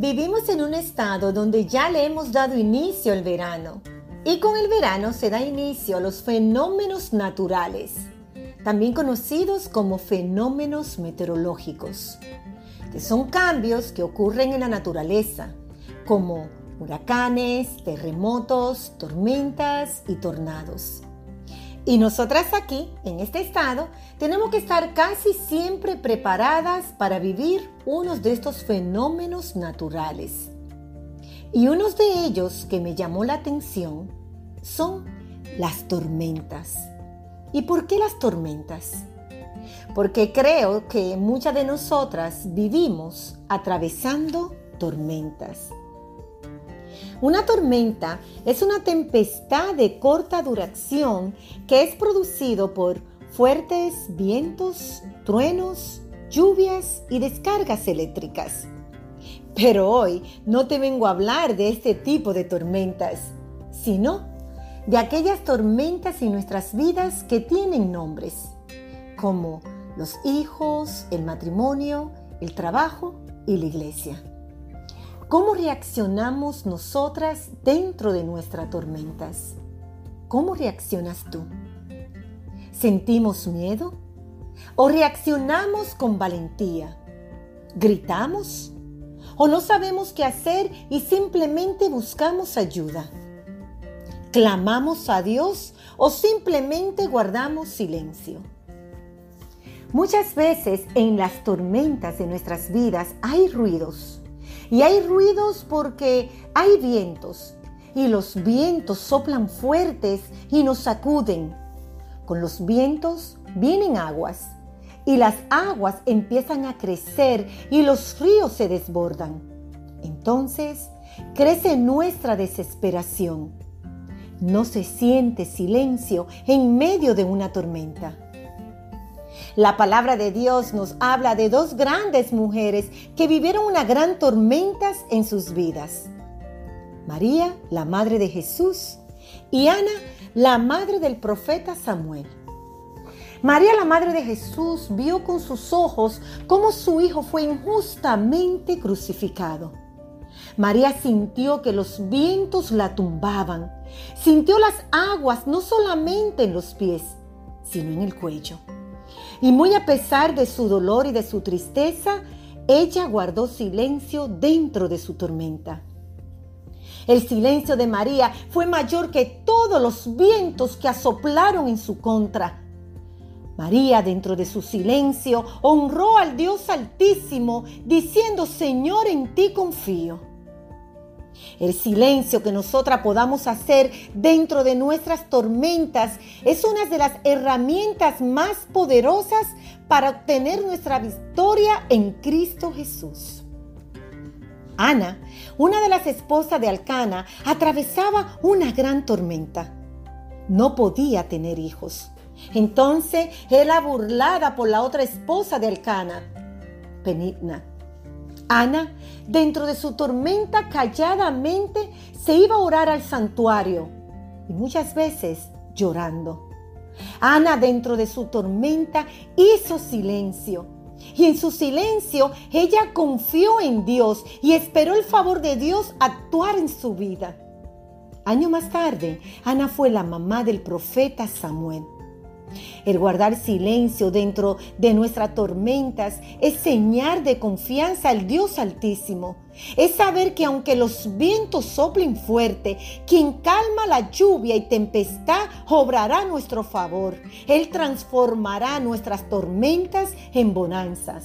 Vivimos en un estado donde ya le hemos dado inicio al verano y con el verano se da inicio a los fenómenos naturales, también conocidos como fenómenos meteorológicos, que son cambios que ocurren en la naturaleza, como huracanes, terremotos, tormentas y tornados. Y nosotras aquí, en este estado, tenemos que estar casi siempre preparadas para vivir unos de estos fenómenos naturales. Y unos de ellos que me llamó la atención son las tormentas. ¿Y por qué las tormentas? Porque creo que muchas de nosotras vivimos atravesando tormentas. Una tormenta es una tempestad de corta duración que es producido por fuertes vientos, truenos, lluvias y descargas eléctricas. Pero hoy no te vengo a hablar de este tipo de tormentas, sino de aquellas tormentas en nuestras vidas que tienen nombres, como los hijos, el matrimonio, el trabajo y la iglesia. ¿Cómo reaccionamos nosotras dentro de nuestras tormentas? ¿Cómo reaccionas tú? ¿Sentimos miedo? ¿O reaccionamos con valentía? ¿Gritamos? ¿O no sabemos qué hacer y simplemente buscamos ayuda? ¿Clamamos a Dios o simplemente guardamos silencio? Muchas veces en las tormentas de nuestras vidas hay ruidos y hay ruidos porque hay vientos y los vientos soplan fuertes y nos sacuden. Con los vientos vienen aguas y las aguas empiezan a crecer y los ríos se desbordan. Entonces crece nuestra desesperación. No se siente silencio en medio de una tormenta. La palabra de Dios nos habla de dos grandes mujeres que vivieron una gran tormenta en sus vidas. María, la madre de Jesús, y Ana, la madre del profeta Samuel. María, la madre de Jesús, vio con sus ojos cómo su hijo fue injustamente crucificado. María sintió que los vientos la tumbaban, sintió las aguas no solamente en los pies, sino en el cuello. Y muy a pesar de su dolor y de su tristeza, ella guardó silencio dentro de su tormenta. El silencio de María fue mayor que todos los vientos que asoplaron en su contra. María, dentro de su silencio, honró al Dios Altísimo, diciendo, Señor, en ti confío. El silencio que nosotras podamos hacer dentro de nuestras tormentas es una de las herramientas más poderosas para obtener nuestra victoria en Cristo Jesús. Ana, una de las esposas de Alcana, atravesaba una gran tormenta. No podía tener hijos. Entonces era burlada por la otra esposa de Alcana, Penitna Ana, dentro de su tormenta, calladamente se iba a orar al santuario y muchas veces llorando. Ana, dentro de su tormenta, hizo silencio. Y en su silencio ella confió en Dios y esperó el favor de Dios actuar en su vida. Año más tarde, Ana fue la mamá del profeta Samuel. El guardar silencio dentro de nuestras tormentas es señal de confianza al Dios Altísimo. Es saber que aunque los vientos soplen fuerte, quien calma la lluvia y tempestad obrará nuestro favor. Él transformará nuestras tormentas en bonanzas.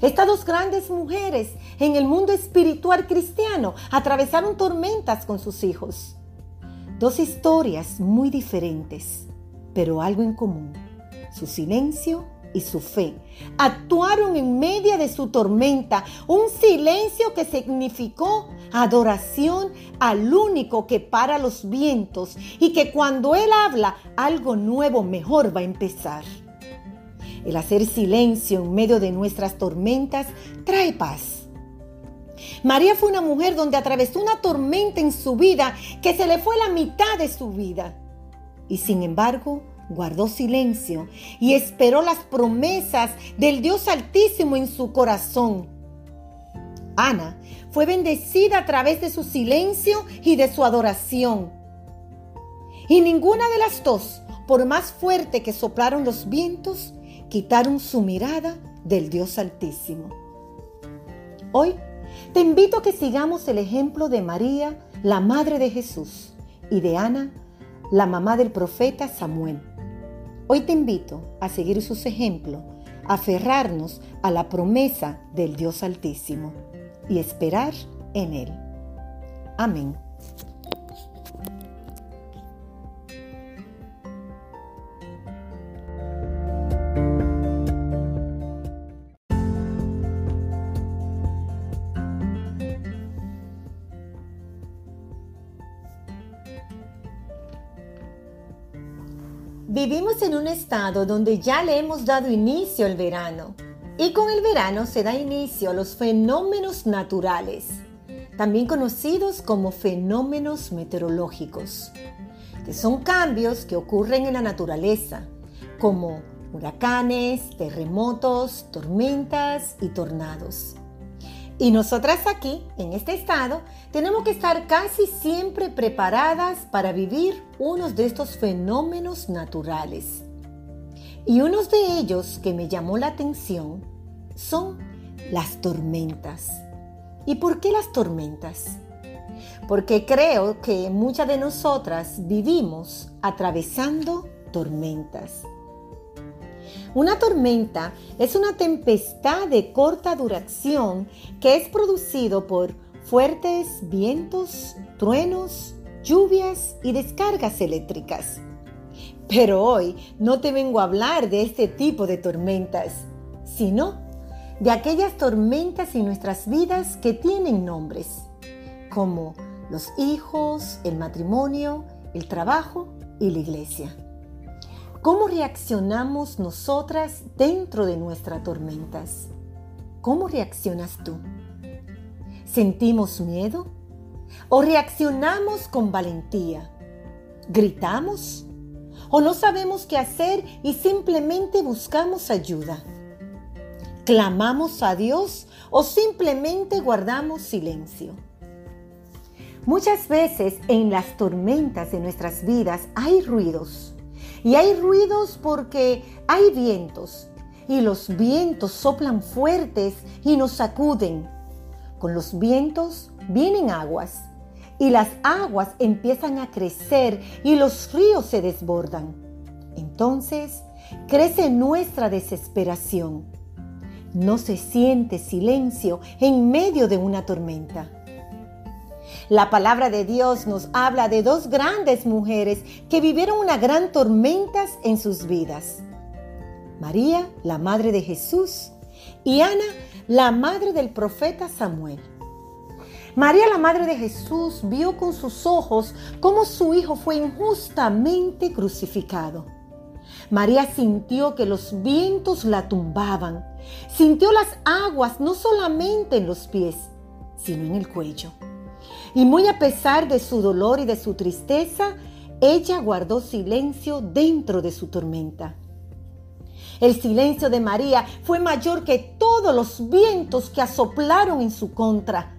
Estas dos grandes mujeres en el mundo espiritual cristiano atravesaron tormentas con sus hijos. Dos historias muy diferentes pero algo en común, su silencio y su fe. Actuaron en medio de su tormenta, un silencio que significó adoración al único que para los vientos y que cuando Él habla, algo nuevo mejor va a empezar. El hacer silencio en medio de nuestras tormentas trae paz. María fue una mujer donde atravesó una tormenta en su vida que se le fue la mitad de su vida y sin embargo guardó silencio y esperó las promesas del Dios Altísimo en su corazón. Ana fue bendecida a través de su silencio y de su adoración. Y ninguna de las dos, por más fuerte que soplaron los vientos, quitaron su mirada del Dios Altísimo. Hoy te invito a que sigamos el ejemplo de María, la Madre de Jesús, y de Ana, la mamá del profeta Samuel. Hoy te invito a seguir sus ejemplos, aferrarnos a la promesa del Dios Altísimo y esperar en Él. Amén. Vivimos en un estado donde ya le hemos dado inicio al verano y con el verano se da inicio a los fenómenos naturales, también conocidos como fenómenos meteorológicos, que son cambios que ocurren en la naturaleza, como huracanes, terremotos, tormentas y tornados. Y nosotras aquí, en este estado, tenemos que estar casi siempre preparadas para vivir unos de estos fenómenos naturales. Y uno de ellos que me llamó la atención son las tormentas. ¿Y por qué las tormentas? Porque creo que muchas de nosotras vivimos atravesando tormentas. Una tormenta es una tempestad de corta duración que es producido por fuertes vientos, truenos, lluvias y descargas eléctricas. Pero hoy no te vengo a hablar de este tipo de tormentas, sino de aquellas tormentas en nuestras vidas que tienen nombres, como los hijos, el matrimonio, el trabajo y la iglesia. ¿Cómo reaccionamos nosotras dentro de nuestras tormentas? ¿Cómo reaccionas tú? ¿Sentimos miedo? ¿O reaccionamos con valentía? ¿Gritamos? ¿O no sabemos qué hacer y simplemente buscamos ayuda? ¿Clamamos a Dios o simplemente guardamos silencio? Muchas veces en las tormentas de nuestras vidas hay ruidos y hay ruidos porque hay vientos y los vientos soplan fuertes y nos sacuden. Con los vientos vienen aguas y las aguas empiezan a crecer y los ríos se desbordan. Entonces crece nuestra desesperación. No se siente silencio en medio de una tormenta. La palabra de Dios nos habla de dos grandes mujeres que vivieron una gran tormenta en sus vidas. María, la madre de Jesús, y Ana, la madre del profeta Samuel. María, la madre de Jesús, vio con sus ojos cómo su hijo fue injustamente crucificado. María sintió que los vientos la tumbaban, sintió las aguas no solamente en los pies, sino en el cuello. Y muy a pesar de su dolor y de su tristeza, ella guardó silencio dentro de su tormenta. El silencio de María fue mayor que todos los vientos que asoplaron en su contra.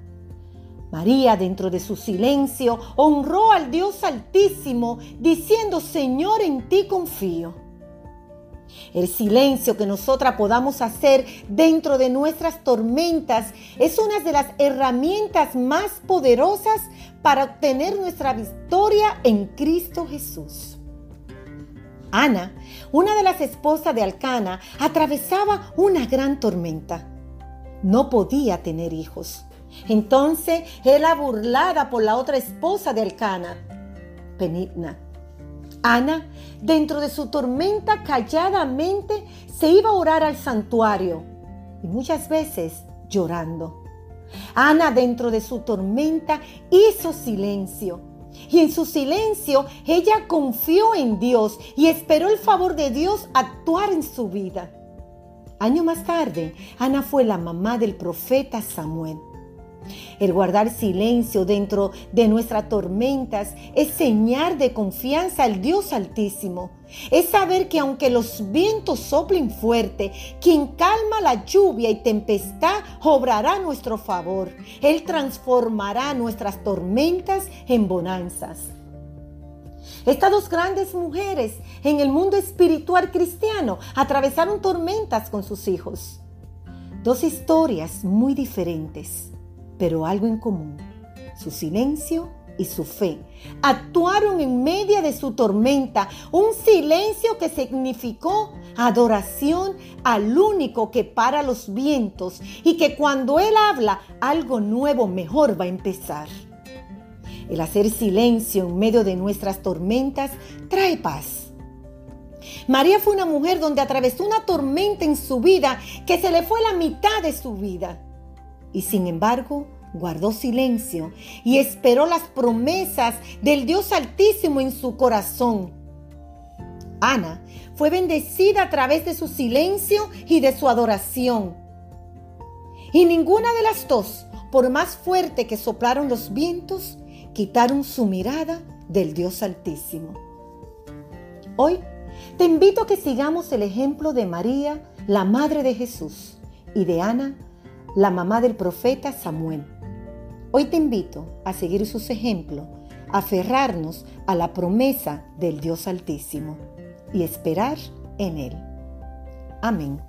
María, dentro de su silencio, honró al Dios Altísimo, diciendo, Señor, en ti confío. El silencio que nosotras podamos hacer dentro de nuestras tormentas es una de las herramientas más poderosas para obtener nuestra victoria en Cristo Jesús. Ana, una de las esposas de Alcana, atravesaba una gran tormenta. No podía tener hijos. Entonces era burlada por la otra esposa de Alcana, Penitna Ana, dentro de su tormenta, calladamente se iba a orar al santuario y muchas veces llorando. Ana, dentro de su tormenta, hizo silencio. Y en su silencio ella confió en Dios y esperó el favor de Dios actuar en su vida. Año más tarde, Ana fue la mamá del profeta Samuel. El guardar silencio dentro de nuestras tormentas es señal de confianza al Dios Altísimo. Es saber que aunque los vientos soplen fuerte, quien calma la lluvia y tempestad obrará nuestro favor. Él transformará nuestras tormentas en bonanzas. Estas dos grandes mujeres en el mundo espiritual cristiano atravesaron tormentas con sus hijos. Dos historias muy diferentes, pero algo en común, su silencio y su fe. Actuaron en medio de su tormenta, un silencio que significó adoración al único que para los vientos y que cuando Él habla, algo nuevo mejor va a empezar. El hacer silencio en medio de nuestras tormentas trae paz. María fue una mujer donde atravesó una tormenta en su vida que se le fue la mitad de su vida. Y sin embargo, guardó silencio y esperó las promesas del Dios Altísimo en su corazón. Ana fue bendecida a través de su silencio y de su adoración. Y ninguna de las dos, por más fuerte que soplaron los vientos, quitaron su mirada del Dios Altísimo. Hoy te invito a que sigamos el ejemplo de María, la madre de Jesús, y de Ana, la mamá del profeta Samuel. Hoy te invito a seguir sus ejemplos, aferrarnos a la promesa del Dios Altísimo y esperar en Él. Amén.